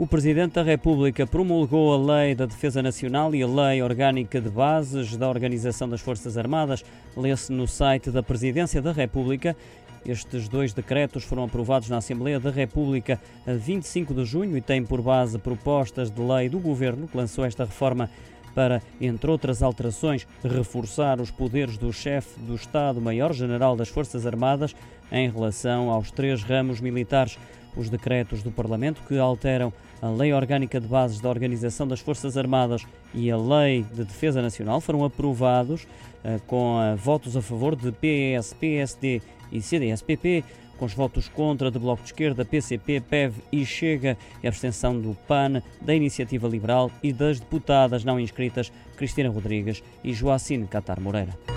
O Presidente da República promulgou a Lei da Defesa Nacional e a Lei Orgânica de Bases da Organização das Forças Armadas. Lê-se no site da Presidência da República. Estes dois decretos foram aprovados na Assembleia da República a 25 de junho e têm por base propostas de lei do Governo que lançou esta reforma para, entre outras alterações, reforçar os poderes do chefe do Estado-Maior-General das Forças Armadas em relação aos três ramos militares os decretos do Parlamento que alteram a Lei Orgânica de Bases da Organização das Forças Armadas e a Lei de Defesa Nacional foram aprovados uh, com uh, votos a favor de PS, PSD e CDS-PP, com os votos contra de Bloco de Esquerda, PCP, PEV e Chega e a abstenção do PAN, da Iniciativa Liberal e das deputadas não inscritas Cristina Rodrigues e Joacine Catar Moreira.